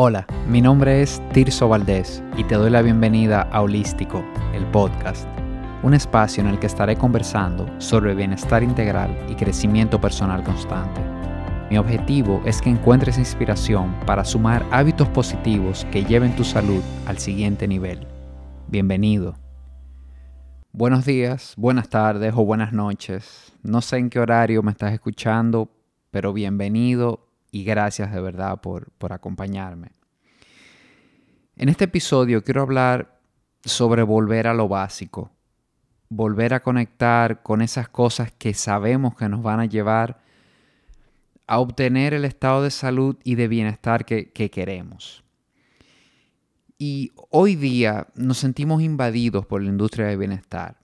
Hola, mi nombre es Tirso Valdés y te doy la bienvenida a Holístico, el podcast, un espacio en el que estaré conversando sobre bienestar integral y crecimiento personal constante. Mi objetivo es que encuentres inspiración para sumar hábitos positivos que lleven tu salud al siguiente nivel. Bienvenido. Buenos días, buenas tardes o buenas noches. No sé en qué horario me estás escuchando, pero bienvenido y gracias de verdad por, por acompañarme. En este episodio quiero hablar sobre volver a lo básico, volver a conectar con esas cosas que sabemos que nos van a llevar a obtener el estado de salud y de bienestar que, que queremos. Y hoy día nos sentimos invadidos por la industria del bienestar.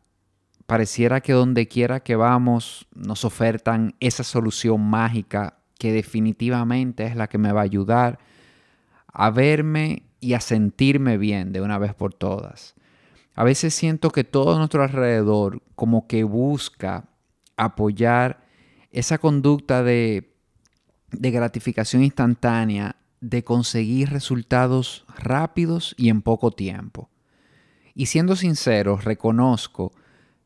Pareciera que donde quiera que vamos nos ofertan esa solución mágica que definitivamente es la que me va a ayudar a verme y a sentirme bien de una vez por todas. A veces siento que todo nuestro alrededor como que busca apoyar esa conducta de, de gratificación instantánea de conseguir resultados rápidos y en poco tiempo. Y siendo sincero, reconozco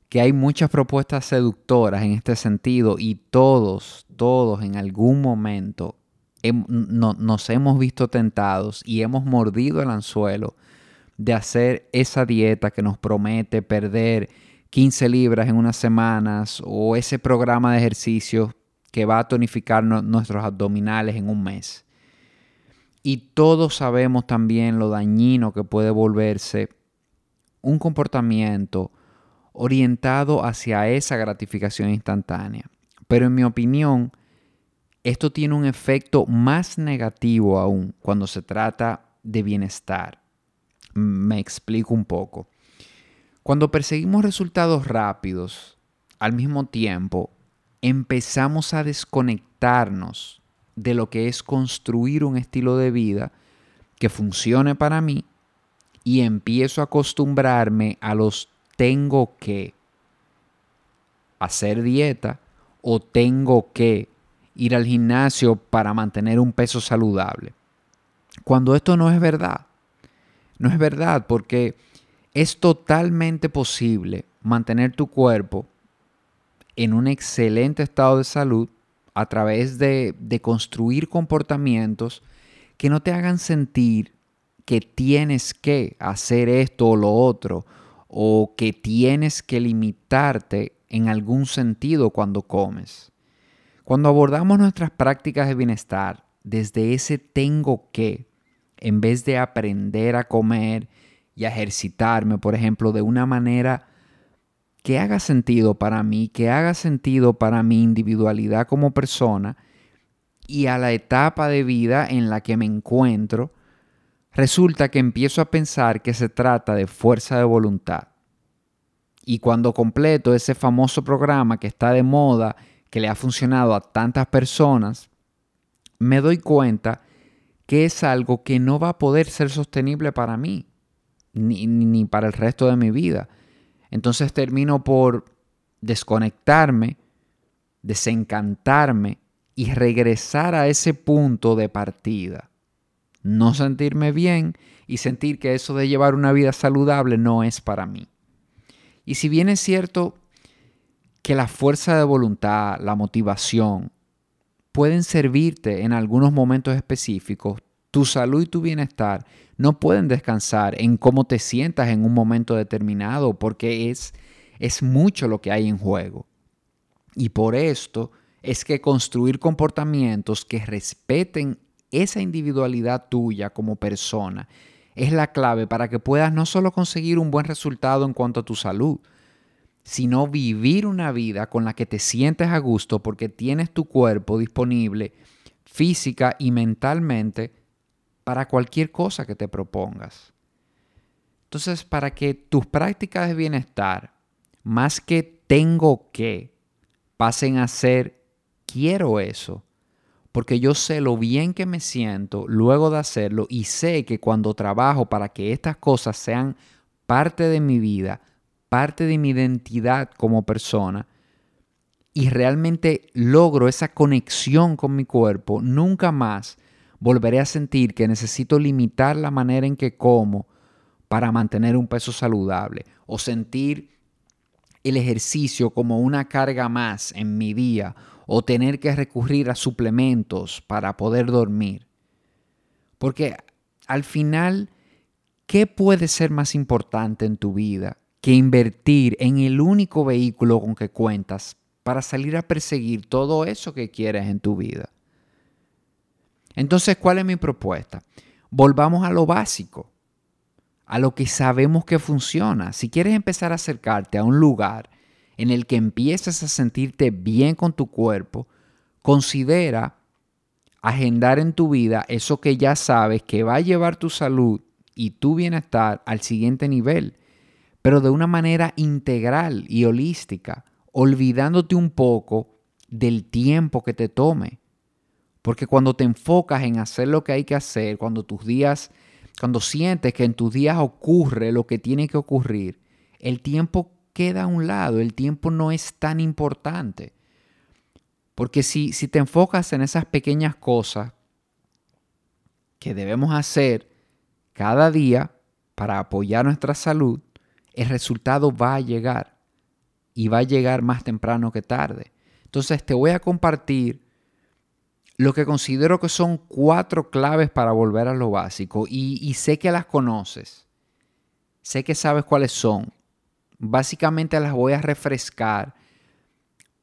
que hay muchas propuestas seductoras en este sentido y todos, todos en algún momento nos hemos visto tentados y hemos mordido el anzuelo de hacer esa dieta que nos promete perder 15 libras en unas semanas o ese programa de ejercicio que va a tonificar nuestros abdominales en un mes. Y todos sabemos también lo dañino que puede volverse un comportamiento orientado hacia esa gratificación instantánea. Pero en mi opinión, esto tiene un efecto más negativo aún cuando se trata de bienestar. Me explico un poco. Cuando perseguimos resultados rápidos, al mismo tiempo, empezamos a desconectarnos de lo que es construir un estilo de vida que funcione para mí y empiezo a acostumbrarme a los tengo que hacer dieta o tengo que ir al gimnasio para mantener un peso saludable. Cuando esto no es verdad. No es verdad porque es totalmente posible mantener tu cuerpo en un excelente estado de salud a través de, construir comportamientos que no te hagan sentir que tienes que hacer esto o lo otro, o que tienes que limitarte en algún sentido cuando comes. Cuando abordamos nuestras prácticas de bienestar desde ese tengo que, en vez de aprender a comer y a ejercitarme, por ejemplo, de una manera que haga sentido para mí, que haga sentido para mi individualidad como persona y a la etapa de vida en la que me encuentro, resulta que empiezo a pensar que se trata de fuerza de voluntad. Y cuando completo ese famoso programa que está de moda, que le ha funcionado a tantas personas, me doy cuenta que es algo que no va a poder ser sostenible para mí, ni, ni para el resto de mi vida. Entonces termino por desconectarme, desencantarme y regresar a ese punto de partida. No sentirme bien y sentir que eso de llevar una vida saludable no es para mí. Y si bien es cierto que la fuerza de voluntad, la motivación, pueden servirte en algunos momentos específicos, tu salud y tu bienestar no pueden descansar en cómo te sientas en un momento determinado, porque es, es mucho lo que hay en juego. Y por esto es que construir comportamientos que respeten esa individualidad tuya como persona es la clave para que puedas no solo conseguir un buen resultado en cuanto a tu salud, sino vivir una vida con la que te sientes a gusto porque tienes tu cuerpo disponible física y mentalmente para cualquier cosa que te propongas. Entonces, para que tus prácticas de bienestar, más que tengo que, pasen a ser quiero eso, porque yo sé lo bien que me siento luego de hacerlo y sé que cuando trabajo para que estas cosas sean parte de mi vida, parte de mi identidad como persona, y realmente logro esa conexión con mi cuerpo, nunca más volveré a sentir que necesito limitar la manera en que como para mantener un peso saludable o sentir el ejercicio como una carga más en mi día o tener que recurrir a suplementos para poder dormir. Porque al final, ¿qué puede ser más importante en tu vida que invertir en el único vehículo con que cuentas para salir a perseguir todo eso que quieres en tu vida? Entonces, ¿cuál es mi propuesta? Volvamos a lo básico, a lo que sabemos que funciona. Si quieres empezar a acercarte a un lugar en el que empieces a sentirte bien con tu cuerpo, considera agendar en tu vida eso que ya sabes que va a llevar tu salud y tu bienestar al siguiente nivel, pero de una manera integral y holística, olvidándote un poco del tiempo que te tome. Porque cuando te enfocas en hacer lo que hay que hacer, cuando tus días, cuando sientes que en tus días ocurre lo que tiene que ocurrir, el tiempo queda a un lado, el tiempo no es tan importante. Porque si, si te enfocas en esas pequeñas cosas que debemos hacer cada día para apoyar nuestra salud, el resultado va a llegar y va a llegar más temprano que tarde. Entonces te voy a compartir lo que considero que son cuatro claves para volver a lo básico y, sé que las conoces, sé que sabes cuáles son. Básicamente las voy a refrescar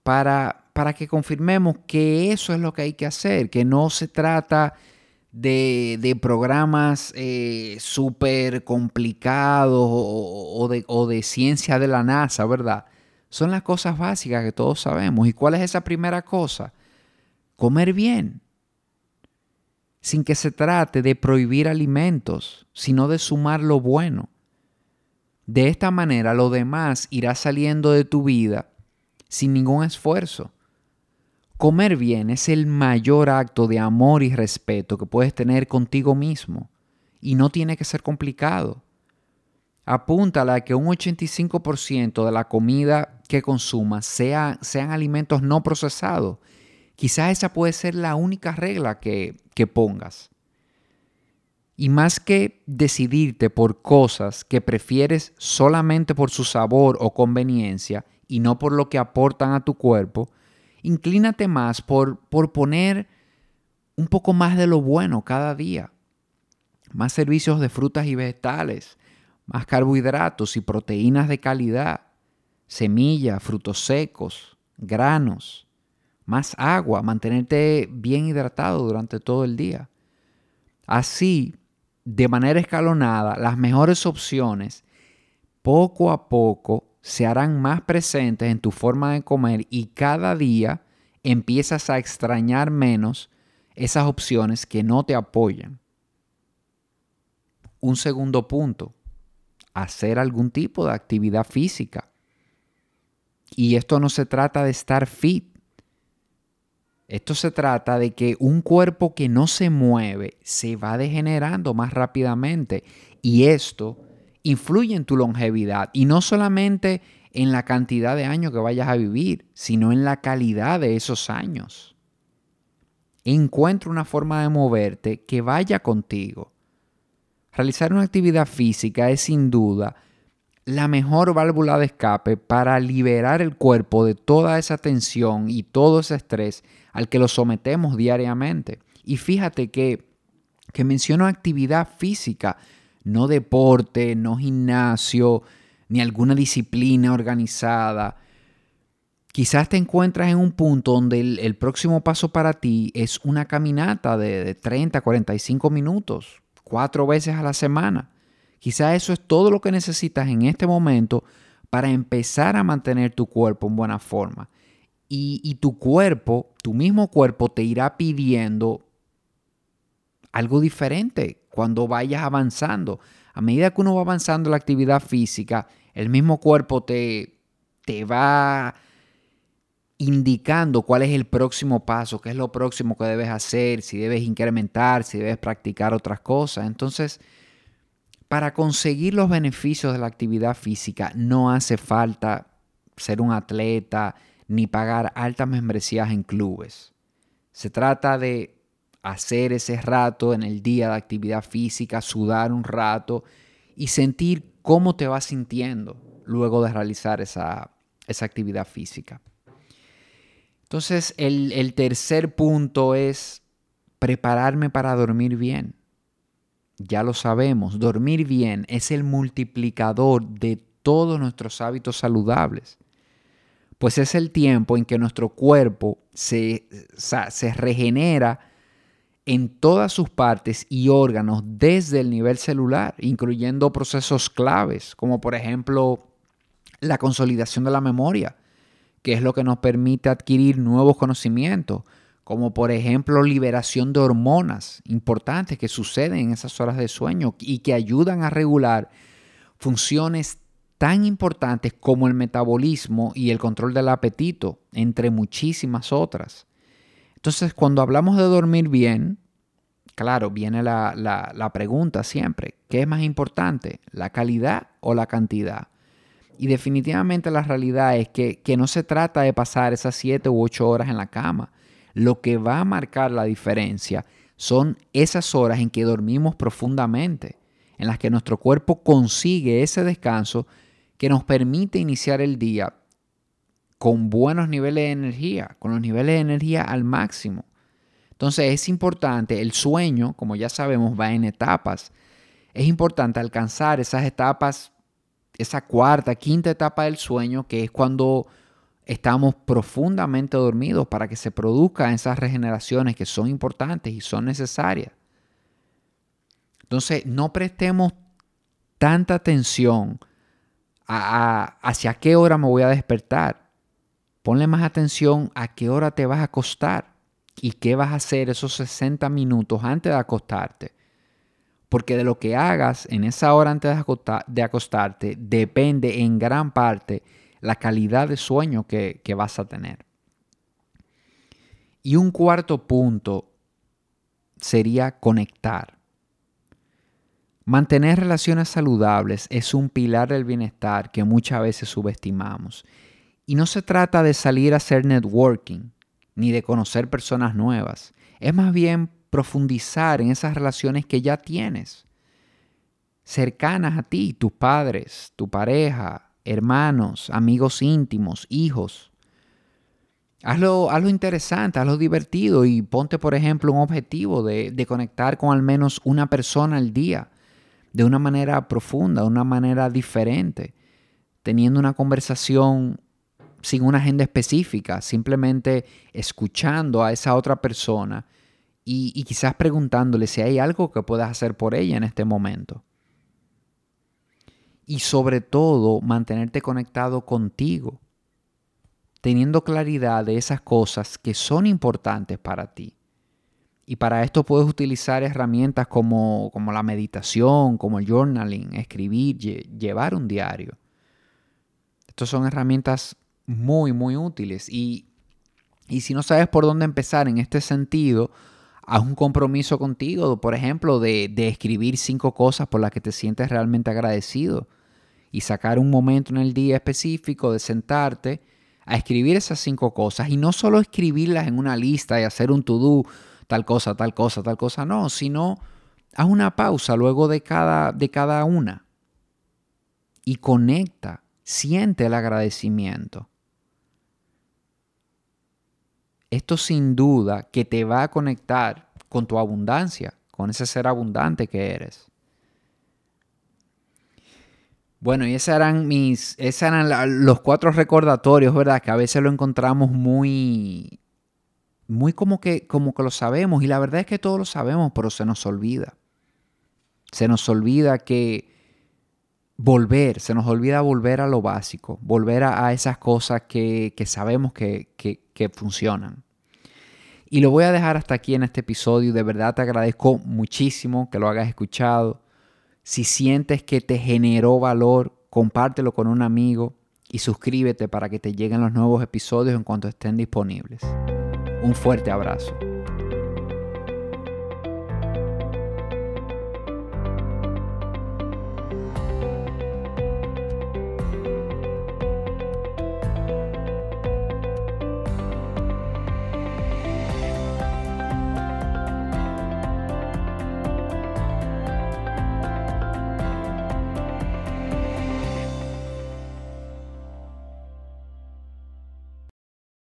para, para que confirmemos que eso es lo que hay que hacer, que no se trata de, programas eh, súper complicados o, de, o de ciencia de la NASA, ¿verdad? Son las cosas básicas que todos sabemos. ¿Y cuál es esa primera cosa? comer bien, sin que se trate de prohibir alimentos, sino de sumar lo bueno. De esta manera lo demás irá saliendo de tu vida sin ningún esfuerzo. Comer bien es el mayor acto de amor y respeto que puedes tener contigo mismo y no tiene que ser complicado. Apúntala a que un 85% de la comida que consumas sea, sean alimentos no procesados Quizás esa puede ser la única regla que, que pongas. Y más que decidirte por cosas que prefieres solamente por su sabor o conveniencia y no por lo que aportan a tu cuerpo, inclínate más por, por poner un poco más de lo bueno cada día. Más servicios de frutas y vegetales, más carbohidratos y proteínas de calidad, semillas, frutos secos, granos más agua, mantenerte bien hidratado durante todo el día. Así, de manera escalonada, las mejores opciones poco a poco se harán más presentes en tu forma de comer y cada día empiezas a extrañar menos esas opciones que no te apoyan. Un segundo punto, hacer algún tipo de actividad física. Y esto no se trata de estar fit, esto se trata de que un cuerpo que no se mueve se va degenerando más rápidamente y esto influye en tu longevidad y no solamente en la cantidad de años que vayas a vivir, sino en la calidad de esos años. Encuentra una forma de moverte que vaya contigo. Realizar una actividad física es sin duda la mejor válvula de escape para liberar el cuerpo de toda esa tensión y todo ese estrés al que lo sometemos diariamente. Y fíjate que, que menciono actividad física, no deporte, no gimnasio, ni alguna disciplina organizada. Quizás te encuentras en un punto donde el, próximo paso para ti es una caminata de, de 30, 45 minutos, cuatro veces a la semana. Quizás eso es todo lo que necesitas en este momento para empezar a mantener tu cuerpo en buena forma. Y, tu cuerpo, tu mismo cuerpo te irá pidiendo algo diferente cuando vayas avanzando. A medida que uno va avanzando en la actividad física, el mismo cuerpo te, te va indicando cuál es el próximo paso, qué es lo próximo que debes hacer, si debes incrementar, si debes practicar otras cosas. Entonces, para conseguir los beneficios de la actividad física no hace falta ser un atleta ni pagar altas membresías en clubes. Se trata de hacer ese rato en el día de actividad física, sudar un rato y sentir cómo te vas sintiendo luego de realizar esa, actividad física. Entonces, el, el tercer punto es prepararme para dormir bien. Ya lo sabemos, dormir bien es el multiplicador de todos nuestros hábitos saludables. Pues es el tiempo en que nuestro cuerpo se, regenera en todas sus partes y órganos desde el nivel celular, incluyendo procesos claves, como por ejemplo la consolidación de la memoria, que es lo que nos permite adquirir nuevos conocimientos, como por ejemplo liberación de hormonas importantes que suceden en esas horas de sueño y que ayudan a regular funciones tan importantes como el metabolismo y el control del apetito, entre muchísimas otras. Entonces, cuando hablamos de dormir bien, claro, viene la, pregunta siempre, ¿qué es más importante, la calidad o la cantidad? Y definitivamente la realidad es que, que no se trata de pasar esas 7 u 8 horas en la cama. Lo que va a marcar la diferencia son esas horas en que dormimos profundamente, en las que nuestro cuerpo consigue ese descanso que nos permite iniciar el día con buenos niveles de energía, con los niveles de energía al máximo. Entonces es importante, el sueño, como ya sabemos, va en etapas. Es importante alcanzar esas etapas, esa cuarta, quinta etapa del sueño, que es cuando estamos profundamente dormidos para que se produzcan esas regeneraciones que son importantes y son necesarias. Entonces, no prestemos tanta atención a, hacia qué hora me voy a despertar. Ponle más atención a qué hora te vas a acostar y qué vas a hacer esos 60 minutos antes de acostarte. Porque de lo que hagas en esa hora antes de, acostarte depende en gran parte la calidad de sueño que, que vas a tener. Y un cuarto punto sería conectar. Mantener relaciones saludables es un pilar del bienestar que muchas veces subestimamos. Y no se trata de salir a hacer networking ni de conocer personas nuevas. Es más bien profundizar en esas relaciones que ya tienes, cercanas a ti, tus padres, tu pareja, hermanos, amigos íntimos, hijos. Hazlo, hazlo interesante, hazlo divertido y ponte, por ejemplo, un objetivo de, de conectar con al menos una persona al día de una manera profunda, de una manera diferente, teniendo una conversación sin una agenda específica, simplemente escuchando a esa otra persona y, quizás preguntándole si hay algo que puedas hacer por ella en este momento. Y sobre todo, mantenerte conectado contigo, teniendo claridad de esas cosas que son importantes para ti. Y para esto puedes utilizar herramientas como, como la meditación, como el journaling, escribir, llevar un diario. Estas son herramientas muy, muy útiles. Y, si no sabes por dónde empezar en este sentido, haz un compromiso contigo, por ejemplo, de, de, escribir cinco cosas por las que te sientes realmente agradecido y sacar un momento en el día específico de sentarte a escribir esas cinco cosas y no solo escribirlas en una lista y hacer un to-do tal cosa, tal cosa, tal cosa, no, sino haz una pausa luego de cada, de cada una y conecta, siente el agradecimiento. Esto sin duda que te va a conectar con tu abundancia, con ese ser abundante que eres. Bueno, y esos eran mis, esos eran los cuatro recordatorios, ¿verdad? Que a veces lo encontramos muy, muy como que, como que lo sabemos. Y la verdad es que todos lo sabemos, pero se nos olvida. Se nos olvida que volver, se nos olvida volver a lo básico, volver a, esas cosas que, sabemos que, que, funcionan. Y lo voy a dejar hasta aquí en este episodio. De verdad te agradezco muchísimo que lo hayas escuchado. Si sientes que te generó valor, compártelo con un amigo y suscríbete para que te lleguen los nuevos episodios en cuanto estén disponibles. Un fuerte abrazo.